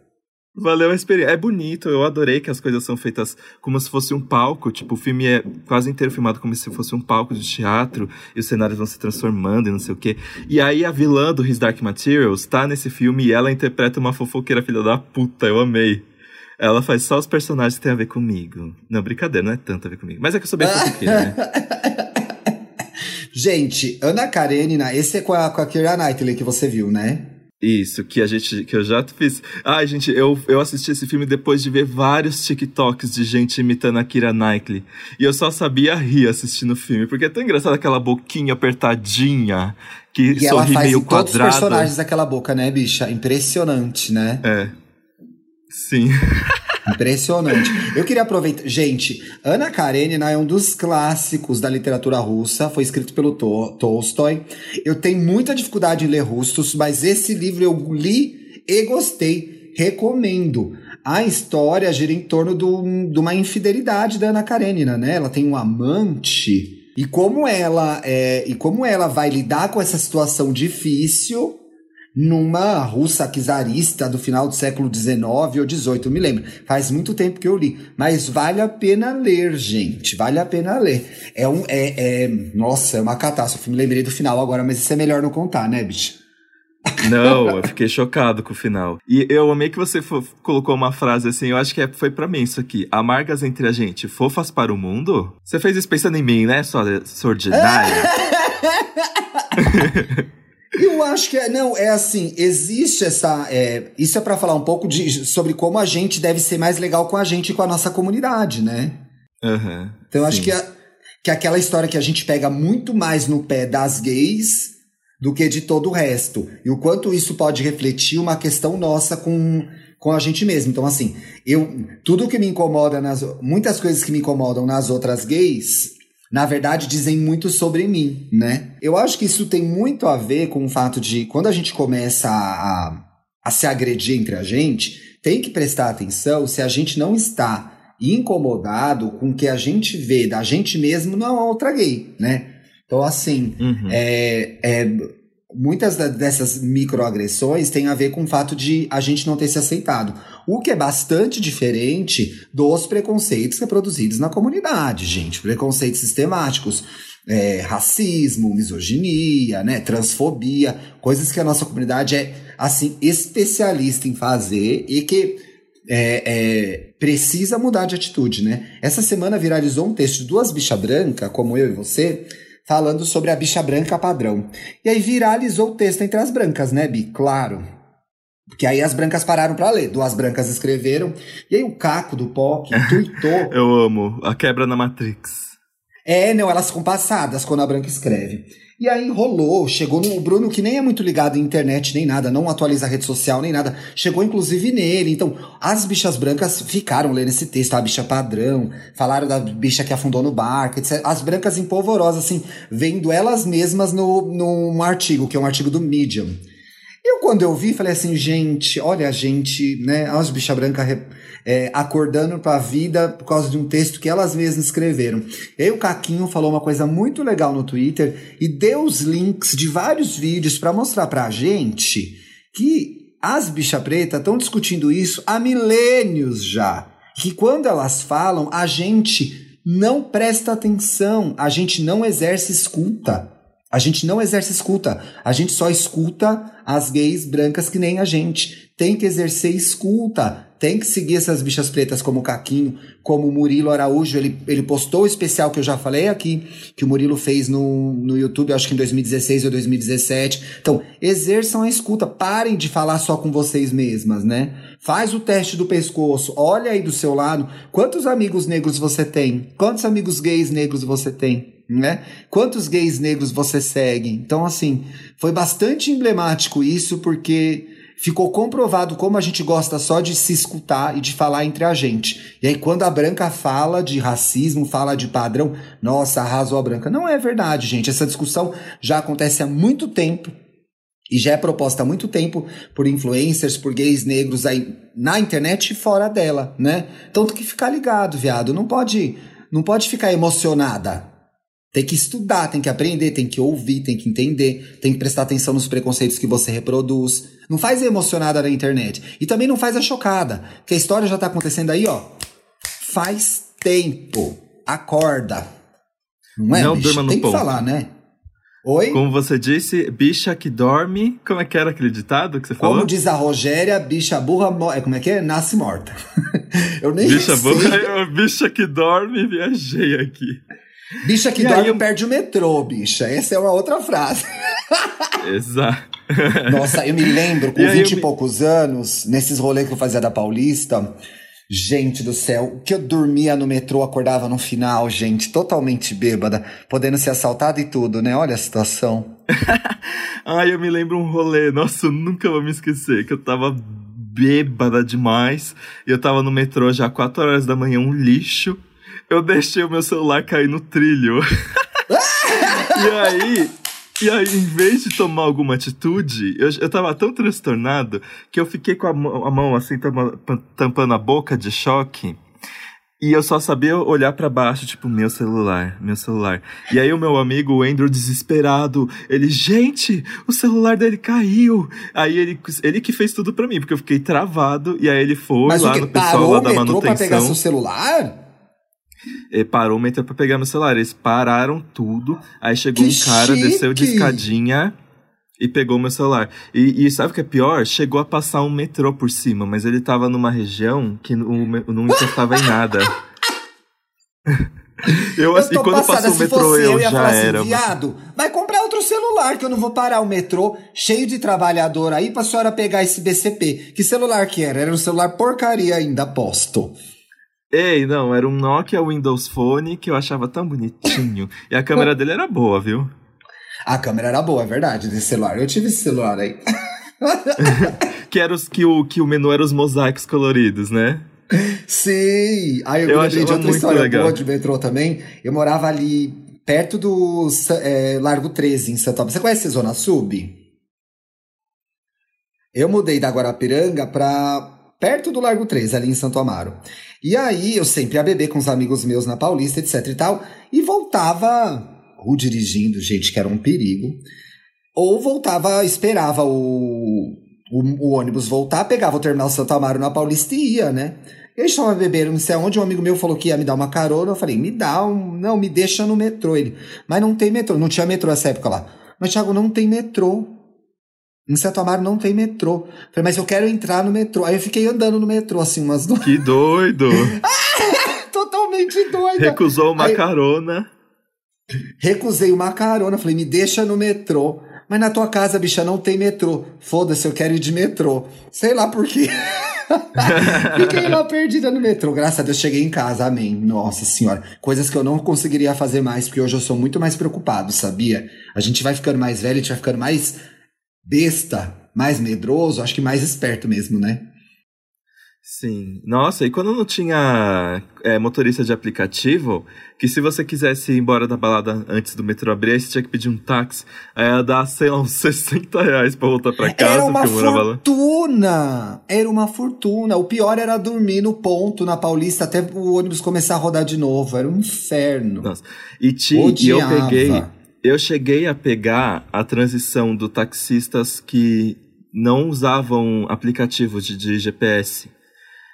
Valeu a experiência. É bonito, eu adorei que as coisas são feitas como se fosse um palco. Tipo, o filme é quase inteiro filmado como se fosse um palco de teatro e os cenários vão se transformando e não sei o quê. E aí a vilã do His Dark Materials tá nesse filme e ela interpreta uma fofoqueira filha da puta. Eu amei. Ela faz só os personagens que tem a ver comigo. Não, brincadeira, não é tanto a ver comigo. Mas é que eu sou bem fofoqueira, né? Gente, Ana Karenina, esse é com a, com a Keira Knightley que você viu, né? Isso, que a gente, que eu já fiz. Ai, gente, eu, eu assisti esse filme depois de ver vários TikToks de gente imitando a Kira Knightley. E eu só sabia rir assistindo o filme, porque é tão engraçado aquela boquinha apertadinha, que e sorri ela faz meio quadrada. todos os personagens daquela boca, né, bicha? Impressionante, né? É. Sim. Impressionante. Eu queria aproveitar. Gente, Ana Karenina é um dos clássicos da literatura russa, foi escrito pelo to Tolstói. Eu tenho muita dificuldade em ler russos, mas esse livro eu li e gostei. Recomendo. A história gira em torno do, de uma infidelidade da Ana Karenina, né? Ela tem um amante. E como ela é, e como ela vai lidar com essa situação difícil numa russa czarista do final do século XIX ou XVIII, eu me lembro. Faz muito tempo que eu li, mas vale a pena ler, gente, vale a pena ler. É um, é, é nossa, é uma catástrofe. Me lembrei do final agora, mas isso é melhor não contar, né, bicho? Não, eu fiquei chocado com o final. E eu amei que você colocou uma frase assim, eu acho que é, foi para mim isso aqui. Amargas entre a gente, fofas para o mundo? Você fez isso pensando em mim, né, sua sordinária? Eu acho que é, não, é assim, existe essa. É, isso é para falar um pouco de, sobre como a gente deve ser mais legal com a gente e com a nossa comunidade, né? Uhum, então eu acho que, a, que aquela história que a gente pega muito mais no pé das gays do que de todo o resto. E o quanto isso pode refletir uma questão nossa com, com a gente mesmo. Então, assim, eu. Tudo que me incomoda nas. Muitas coisas que me incomodam nas outras gays na verdade, dizem muito sobre mim, né? Eu acho que isso tem muito a ver com o fato de quando a gente começa a, a se agredir entre a gente, tem que prestar atenção se a gente não está incomodado com o que a gente vê da gente mesmo não outra gay, né? Então, assim, uhum. é, é, muitas dessas microagressões têm a ver com o fato de a gente não ter se aceitado. O que é bastante diferente dos preconceitos reproduzidos na comunidade, gente. Preconceitos sistemáticos. É, racismo, misoginia, né, transfobia, coisas que a nossa comunidade é assim especialista em fazer e que é, é, precisa mudar de atitude, né? Essa semana viralizou um texto de duas bichas brancas, como eu e você, falando sobre a bicha branca padrão. E aí viralizou o texto entre as brancas, né, Bi? Claro. Porque aí as brancas pararam para ler. Duas brancas escreveram. E aí o Caco do POC tuitou. Eu amo. A quebra na Matrix. É, não, elas ficam passadas quando a branca escreve. E aí rolou, chegou no Bruno, que nem é muito ligado em internet nem nada, não atualiza a rede social nem nada, chegou inclusive nele. Então, as bichas brancas ficaram lendo esse texto, a bicha padrão, falaram da bicha que afundou no barco, etc. As brancas empolvorosas, assim, vendo elas mesmas no, num artigo, que é um artigo do Medium. Eu, quando eu vi, falei assim, gente, olha a gente, né, as bicha branca é, acordando para a vida por causa de um texto que elas mesmas escreveram. E aí o Caquinho falou uma coisa muito legal no Twitter e deu os links de vários vídeos para mostrar pra gente que as bicha preta estão discutindo isso há milênios já. Que quando elas falam, a gente não presta atenção, a gente não exerce escuta. A gente não exerce escuta, a gente só escuta as gays brancas que nem a gente. Tem que exercer escuta, tem que seguir essas bichas pretas como o Caquinho, como o Murilo Araújo. Ele, ele postou o especial que eu já falei aqui, que o Murilo fez no, no YouTube, acho que em 2016 ou 2017. Então, exerçam a escuta, parem de falar só com vocês mesmas, né? Faz o teste do pescoço, olha aí do seu lado. Quantos amigos negros você tem? Quantos amigos gays negros você tem? Né? Quantos gays negros você segue? Então, assim, foi bastante emblemático isso, porque ficou comprovado como a gente gosta só de se escutar e de falar entre a gente. E aí, quando a branca fala de racismo, fala de padrão, nossa, arrasou a branca. Não é verdade, gente. Essa discussão já acontece há muito tempo. E já é proposta há muito tempo por influencers, por gays negros aí na internet e fora dela, né? Então tem que ficar ligado, viado. Não pode, não pode ficar emocionada. Tem que estudar, tem que aprender, tem que ouvir, tem que entender, tem que prestar atenção nos preconceitos que você reproduz. Não faz a emocionada na internet. E também não faz a chocada, que a história já tá acontecendo aí, ó. Faz tempo. Acorda. Não é, Não bicho? durma no Tem ponto. que falar, né? Oi? Como você disse, bicha que dorme. Como é que era aquele ditado que você Como falou? diz a Rogéria, bicha burra, é como é que é? Nasce morta. Eu nem Bicha sei. boa, bicha que dorme, viajei aqui. Bicha que E aí dorme eu- perde o metrô, bicha. Essa é uma outra frase. Exato. Nossa, eu me lembro, com E aí 20 eu e me- poucos anos, nesses rolês que eu fazia da Paulista, gente do céu, que eu dormia no metrô, acordava no final, gente, totalmente bêbada, podendo ser assaltada e tudo, né? Olha a situação. Ai, eu me lembro um rolê, nossa, eu nunca vou me esquecer, que eu tava bêbada demais, e eu tava no metrô já 4 horas da manhã, um lixo, eu deixei o meu celular cair no trilho. e aí, e aí, em vez de tomar alguma atitude, eu, eu tava tão transtornado que eu fiquei com a, mão- a mão assim, tampando a boca de choque. E eu só sabia olhar pra baixo, tipo, meu celular, meu celular. E aí o meu amigo, o Andrew, desesperado, ele, gente, o celular dele caiu. Aí ele, ele que fez tudo pra mim, porque eu fiquei travado. E aí ele foi Mas lá o que? no pessoal lá da metrô pra pegar manutenção. seu celular? Parou o metrô pra pegar meu celular. Eles pararam tudo. Aí chegou Que um cara, desceu de chique! escadinha e pegou meu celular. E, e sabe o que é pior? Chegou a passar um metrô por cima, mas ele tava numa região que não, não encostava em nada. Eu, tô e quando passada, passou o se metrô, fosse eu, eu já assim, era. viado, vai comprar outro celular, que eu não vou parar o metrô cheio de trabalhador aí pra senhora pegar esse BCP. Que celular que era? Era um celular porcaria ainda, aposto. Ei, não, era um Nokia Windows Phone que eu achava tão bonitinho. e a câmera dele era boa, viu? A câmera era boa, é verdade, desse celular. Eu tive esse celular aí. Que, era os, que, o, que o menu era os mosaicos coloridos, né? Sim! Aí eu, Eu lembrei de outra história legal. boa de metrô também. Eu morava ali perto do é, Largo 13, em Santa Você conhece a Zona Sub? Eu mudei da Guarapiranga pra perto do Largo 13, ali em Santo Amaro. E aí eu sempre ia beber com os amigos meus na Paulista, etc e tal, e voltava ou dirigindo, gente, que era um perigo, ou voltava, esperava o, o, o ônibus voltar, pegava o terminal Santo Amaro na Paulista e ia, né? Eu estava bebendo, não sei aonde, um amigo meu falou que ia me dar uma carona. Eu falei, me dá um. Não, me deixa no metrô. Ele, mas não tem metrô. Não tinha metrô nessa época lá. Mas, Thiago, não tem metrô. Em Santo Amaro não tem metrô. Falei, mas eu quero entrar no metrô. Aí eu fiquei andando no metrô, assim, umas duas. Que doido! Totalmente doida. Recusou uma Aí- carona. Recusei uma carona. Falei, me deixa no metrô. Mas na tua casa, bicha, não tem metrô. Foda-se, eu quero ir de metrô. Sei lá por quê. Fiquei lá perdida no metrô. Graças a Deus cheguei em casa, amém. Nossa senhora. Coisas que eu não conseguiria fazer mais, porque hoje eu sou muito mais preocupado, sabia? A gente vai ficando mais velho, a gente vai ficando mais besta, mais medroso, acho que mais esperto mesmo, né? Sim. Nossa, e quando não tinha é, motorista de aplicativo, que se você quisesse ir embora da balada antes do metrô abrir, aí você tinha que pedir um táxi, aí ia dar, sei lá, uns 60 reais pra voltar pra casa. Era uma fortuna! Era uma fortuna. O pior era dormir no ponto, na Paulista, até o ônibus começar a rodar de novo. Era um inferno. Nossa. E, ti, e eu peguei. Eu cheguei a pegar a transição do taxistas que não usavam aplicativos de, de GPS.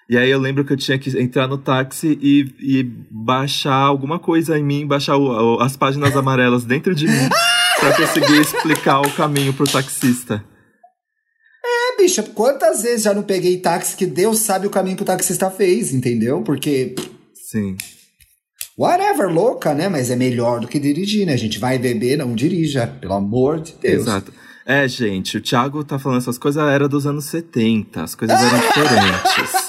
E aí eu lembro que eu tinha que entrar no táxi e, e baixar alguma coisa em mim, baixar o- as páginas amarelas dentro de mim pra conseguir explicar o caminho pro taxista. É, bicha, quantas vezes já não peguei táxi que Deus sabe o caminho que o taxista fez, entendeu? Porque, Sim. Whatever, louca, né? Mas é melhor do que dirigir, né? A gente vai beber, não dirija, pelo amor de Deus. Exato. É, gente, o Thiago tá falando essas coisas, era dos anos 70, as coisas eram diferentes.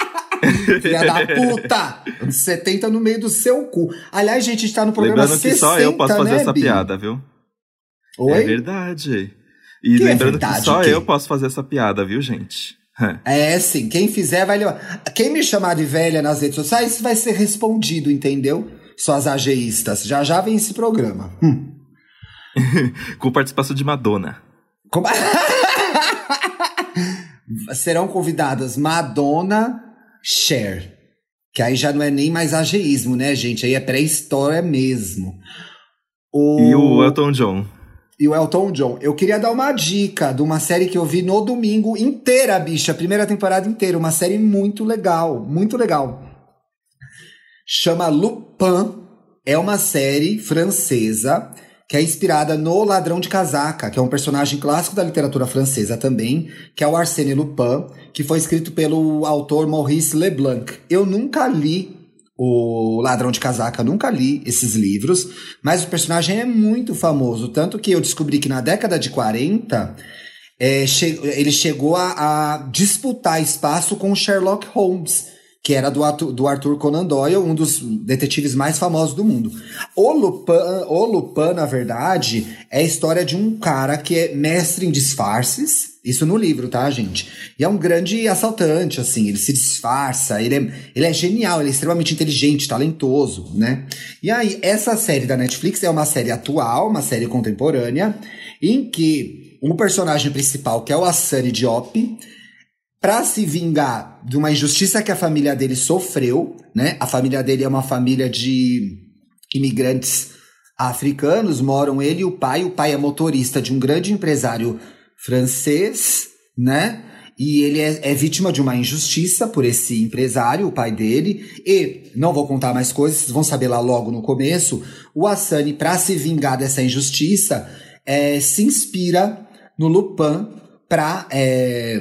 Filha da puta! Anos 70 no meio do seu cu. Aliás, gente, a gente tá no programa Lembrando que 60, só eu posso fazer né, essa Bi? piada, viu? Oi? É verdade. E Que é lembrando verdade, que só o quê? eu posso fazer essa piada, viu, gente? É, sim. Quem fizer vai levar. Quem me chamar de velha nas redes sociais vai ser respondido, entendeu? Suas ageístas. Já já vem esse programa. Hum. Com participação de Madonna. Como- Serão convidadas Madonna, Cher. Que aí já não é nem mais ageísmo, né, gente? Aí é pré-história mesmo. O... E o Elton John. e o Elton John. Eu queria dar uma dica de uma série que eu vi no domingo inteira, bicha. Primeira temporada inteira. Uma série muito legal. Muito legal. Chama Lupin. É uma série francesa que é inspirada no Ladrão de Casaca, que é um personagem clássico da literatura francesa também, que é o Arsène Lupin, que foi escrito pelo autor Maurice Leblanc. Eu nunca li o Ladrão de Casaca, nunca li esses livros, mas o personagem é muito famoso, tanto que eu descobri que na década de 40 é, che- ele chegou a, a disputar espaço com Sherlock Holmes, que era do, Arthur- do Arthur Conan Doyle, um dos detetives mais famosos do mundo. O Lupin, o Lupin, na verdade, é a história de um cara que é mestre em disfarces, isso no livro, tá, gente? E é um grande assaltante, assim, ele se disfarça, ele é, ele é genial, ele é extremamente inteligente, talentoso, né? E aí, essa série da Netflix é uma série atual, uma série contemporânea, em que um personagem principal, que é o Assani Diop, Pra se vingar de uma injustiça que a família dele sofreu, né? A família dele é uma família de imigrantes africanos, moram ele e o pai. O pai é motorista de um grande empresário francês, né? E ele é, é vítima de uma injustiça por esse empresário, o pai dele. E, não vou contar mais coisas, vocês vão saber lá logo no começo. O Asani, pra se vingar dessa injustiça, é, se inspira no Lupin pra, é,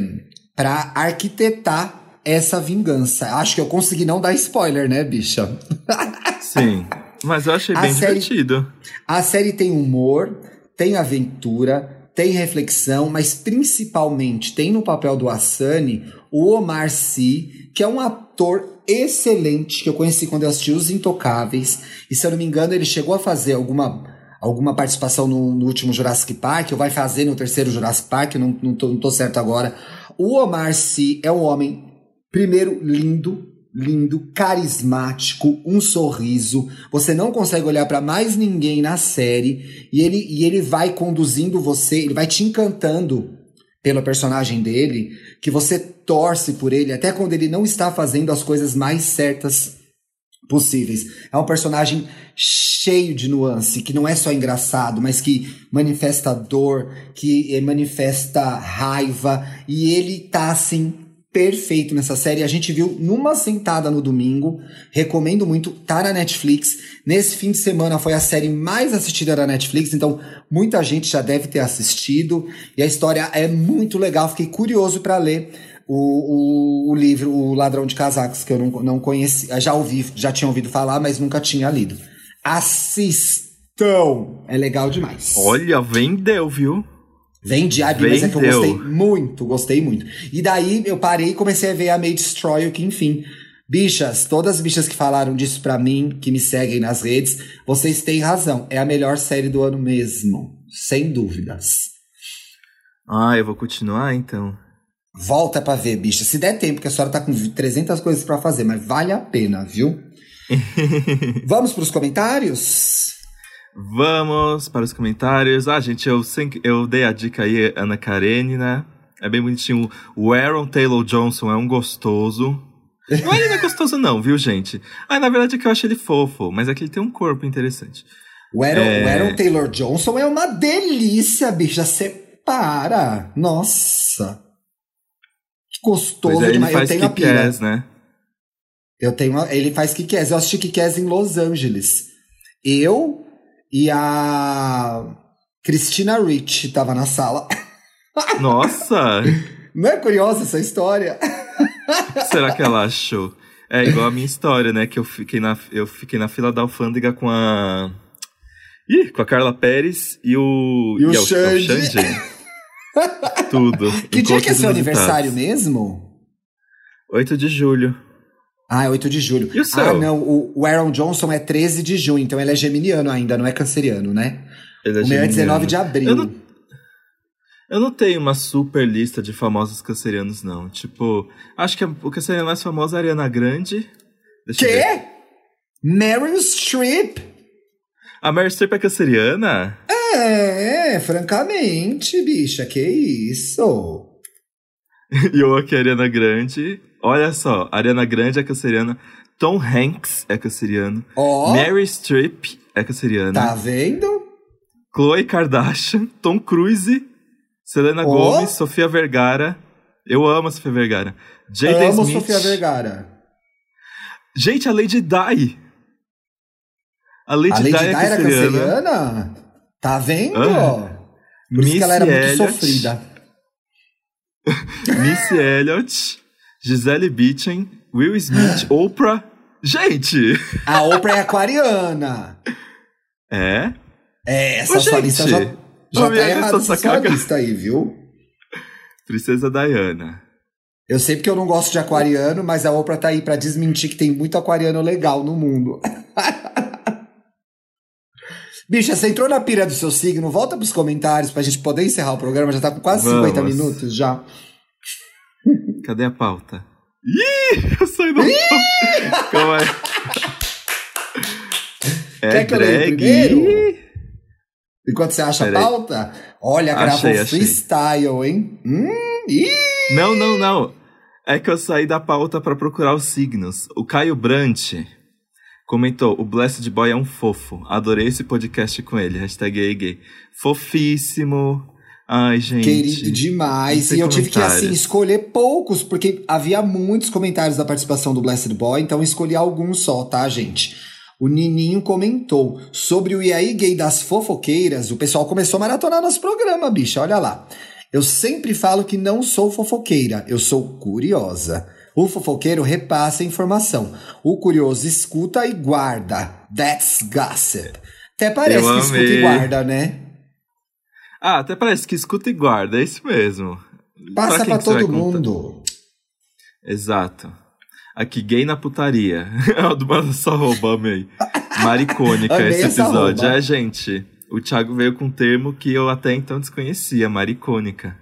pra arquitetar essa vingança. Acho que eu consegui não dar spoiler, né, bicha? Sim. Mas eu achei A bem série- divertido. A série tem humor, tem aventura, tem reflexão, mas principalmente tem no papel do Asani o Omar Sy, que é um ator excelente que eu conheci quando eu assisti Os Intocáveis. E se eu não me engano, ele chegou a fazer alguma, alguma participação no, no último Jurassic Park, ou vai fazer no terceiro Jurassic Park, não, não, tô, não tô certo agora. O Omar Sy é um homem, primeiro, lindo, lindo, carismático, um sorriso. Você não consegue olhar pra mais ninguém na série e ele, e ele vai conduzindo você, ele vai te encantando pelo personagem dele, que você torce por ele até quando ele não está fazendo as coisas mais certas possíveis. É um personagem cheio de nuance, que não é só engraçado, mas que manifesta dor, que eh, manifesta raiva, e ele tá assim perfeito nessa série. A gente viu numa sentada no domingo. Recomendo muito, tá na Netflix. Nesse fim de semana foi a série mais assistida da Netflix, então muita gente já deve ter assistido. E a história é muito legal. Fiquei curioso para ler o, o, o livro O Ladrão de Casacos, que eu não, não conhecia. Já ouvi, já tinha ouvido falar, mas nunca tinha lido. Assistam! É legal demais. Olha, vendeu, viu? De Abby, mas é que eu gostei muito, gostei muito. E daí eu parei e comecei a ver a May Destroy, que enfim. Bichas, todas as bichas que falaram disso pra mim, que me seguem nas redes, vocês têm razão. É a melhor série do ano mesmo. Sem dúvidas. Ah, eu vou continuar então. Volta pra ver, bicha. Se der tempo, que a senhora tá com 300 coisas pra fazer, mas vale a pena, viu? Vamos pros comentários? Vamos para os comentários. Ah, gente, eu, eu dei a dica aí, Ana Karenina. né? É bem bonitinho. O Aaron Taylor Johnson é um gostoso. Não, ele não é gostoso, não, viu, gente? Ah, na verdade é que eu acho ele fofo, mas é que ele tem um corpo interessante. O Aaron, é... o Aaron Taylor Johnson é uma delícia, bicha. Separa. Nossa. É, demais. eu tenho a pira. né? Eu tenho. Ele faz Kikés. Eu assisti Kikés em Los Angeles. Eu e a Christina Rich tava na sala. Nossa! Não é curiosa essa história? Será que ela achou? É igual a minha história, né? Que eu fiquei na, eu fiquei na fila da alfândega com a. Ih, com a Carla Pérez e o. E, e o, Xande. o Xande. Tudo. Que dia que é seu aniversário mesmo? 8 de julho. Ah, é 8 de julho. E o seu? Ah, não. O, Aaron Johnson é 13 de junho, então ele é geminiano ainda, não é canceriano, né? Ele é o meu é 19 de abril. Eu não, eu não tenho uma super lista de famosos cancerianos, não. Tipo, acho que o canceriano mais famoso é a Ariana Grande. Deixa Quê? Meryl Streep? A Meryl Streep é canceriana? É, francamente, bicha, que isso? e eu aqui, Ariana Grande. Olha só, Ariana Grande é canceriana. Tom Hanks é canceriano. Oh. Mary Streep é canceriana. Tá vendo? Chloe Kardashian, Tom Cruise Selena oh. Gomes, Sofia Vergara. Eu amo a Sofia Vergara. Jada Eu amo. Sofia Vergara. Gente, a Lady Di. A Lady, a Lady Di, é Di era canceriana? Tá vendo? Ah. Por Miss isso que ela era Elliot. muito sofrida. Missy Elliott, Gisele Bündchen, Will Smith, Oprah. Gente! A Oprah é aquariana. É? É, essa Ô, sua gente. lista já já tá errado essa sua lista aí, viu? Princesa Diana. Eu sei porque eu não gosto de aquariano, mas a Oprah tá aí pra desmentir que tem muito aquariano legal no mundo. Bicha, você entrou na pira do seu signo, volta pros comentários pra gente poder encerrar o programa, já tá com quase Vamos. 50 minutos já. Cadê a pauta? Ih, eu saí da pauta. Calma aí. É Quer que eu primeiro? Enquanto você acha a pauta, olha, gravou achei, freestyle, hein? Hum, não, não, não. É que eu saí da pauta para procurar os signos. O Caio Brant comentou: o Blessed Boy é um fofo. Adorei esse podcast com ele. Hashtag gay, gay. Fofíssimo. Ai, gente. Querido demais. E eu tive que, assim, escolher poucos, porque havia muitos comentários da participação do Blessed Boy, então escolhi alguns só, tá, gente? O Nininho comentou sobre o IAI gay das fofoqueiras. O pessoal começou a maratonar nosso programa, bicha. Olha lá. Eu sempre falo que não sou fofoqueira, eu sou curiosa. O fofoqueiro repassa a informação. O curioso escuta e guarda. That's gossip. Até parece que escuta e guarda, né? Ah, até parece que escuta e guarda, é isso mesmo. Passa pra, pra todo mundo. Exato. Aqui, gay na putaria. É do Mano Só Rouba, amei. Maricônica amei esse episódio. É, gente. O Thiago veio com um termo que eu até então desconhecia, maricônica.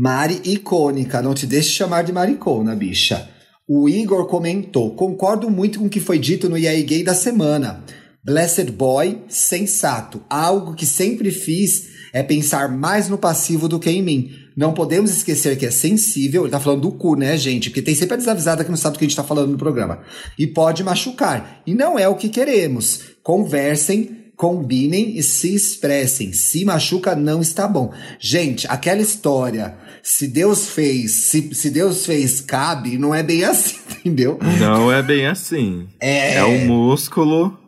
Mari icônica, não te deixe chamar de maricona, bicha. O Igor comentou: concordo muito com o que foi dito no EA Gay da semana. Blessed Boy, sensato. Algo que sempre fiz é pensar mais no passivo do que em mim. Não podemos esquecer que é sensível, ele tá falando do cu, né, gente? Porque tem sempre a desavisada que não sabe do que a gente tá falando no programa. E pode machucar. E não é o que queremos. Conversem, combinem e se expressem. Se machuca, não está bom. Gente, aquela história. Se Deus fez, se, se Deus fez, cabe, não é bem assim, entendeu? Não é bem assim. É, é um músculo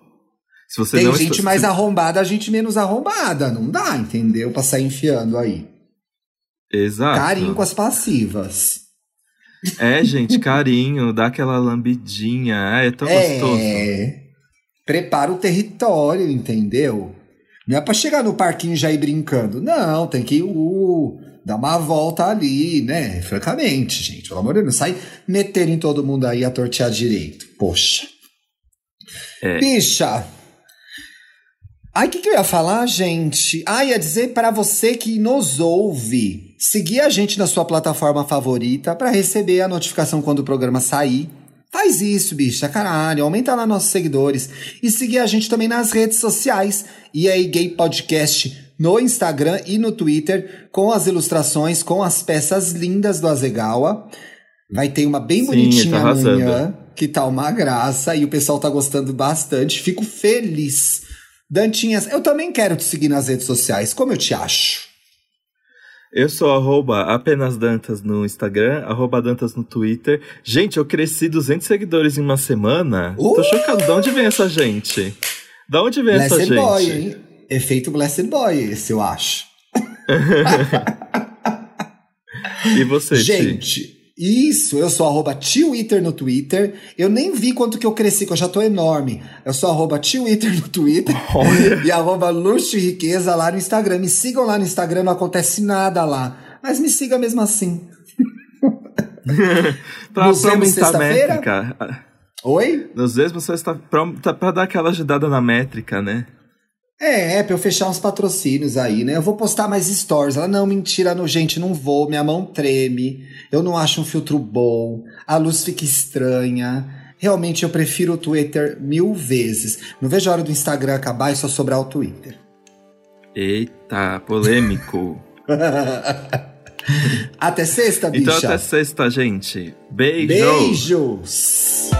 se você Tem não gente está... mais arrombada, a gente menos arrombada. Não dá, entendeu? Pra sair enfiando aí. Exato. Carinho com as passivas. É, gente, carinho, dá aquela lambidinha. É tão é... gostoso. Prepara o território, entendeu? Não é pra chegar no parquinho já ir brincando. Não, tem que uh, dar uma volta ali, né? Francamente, gente. Pelo amor de Deus, sai meter em todo mundo aí a tortear direito. Poxa. É. Bicha, Ai, o que, que eu ia falar, gente? Ah, ia dizer para você que nos ouve, seguir a gente na sua plataforma favorita para receber a notificação quando o programa sair. Faz isso, bicha, caralho, aumenta lá nossos seguidores. E seguir a gente também nas redes sociais. E aí, Gay Podcast no Instagram e no Twitter, com as ilustrações, com as peças lindas do Azegawa. Vai ter uma bem Sim, bonitinha tá amanhã, que tá uma graça, e o pessoal tá gostando bastante. Fico feliz. Dantinhas, eu também quero te seguir nas redes sociais. Como eu te acho? Eu sou arroba apenas Dantas no Instagram, arroba Dantas no Twitter. Gente, eu cresci 200 seguidores em uma semana. Uh! Tô chocado. De onde vem essa gente? Da onde vem essa Blessed gente? Boy, hein? Efeito Blessed Boy, esse eu acho. E você, Ti? Gente, isso, eu sou arroba Twitter no Twitter. Eu nem vi quanto que eu cresci, que eu já tô enorme. Eu sou arroba Twitter no Twitter Olha. e arroba Luxo e Riqueza lá no Instagram. Me sigam lá no Instagram, não acontece nada lá. Mas me siga mesmo assim. Pra, Nos pra vemos aumentar a sexta-feira? métrica. Oi? Nos mesmos sexta pra, pra dar aquela ajudada na métrica, né? É, é, pra eu fechar uns patrocínios aí, né? Eu vou postar mais stories. Ela, não, mentira, não, gente, não vou. Minha mão treme. Eu não acho um filtro bom. A luz fica estranha. Realmente, eu prefiro o Twitter mil vezes. Não vejo a hora do Instagram acabar e só sobrar o Twitter. Eita, polêmico. Até sexta, bicha. então até sexta, gente. Beijo. Beijos!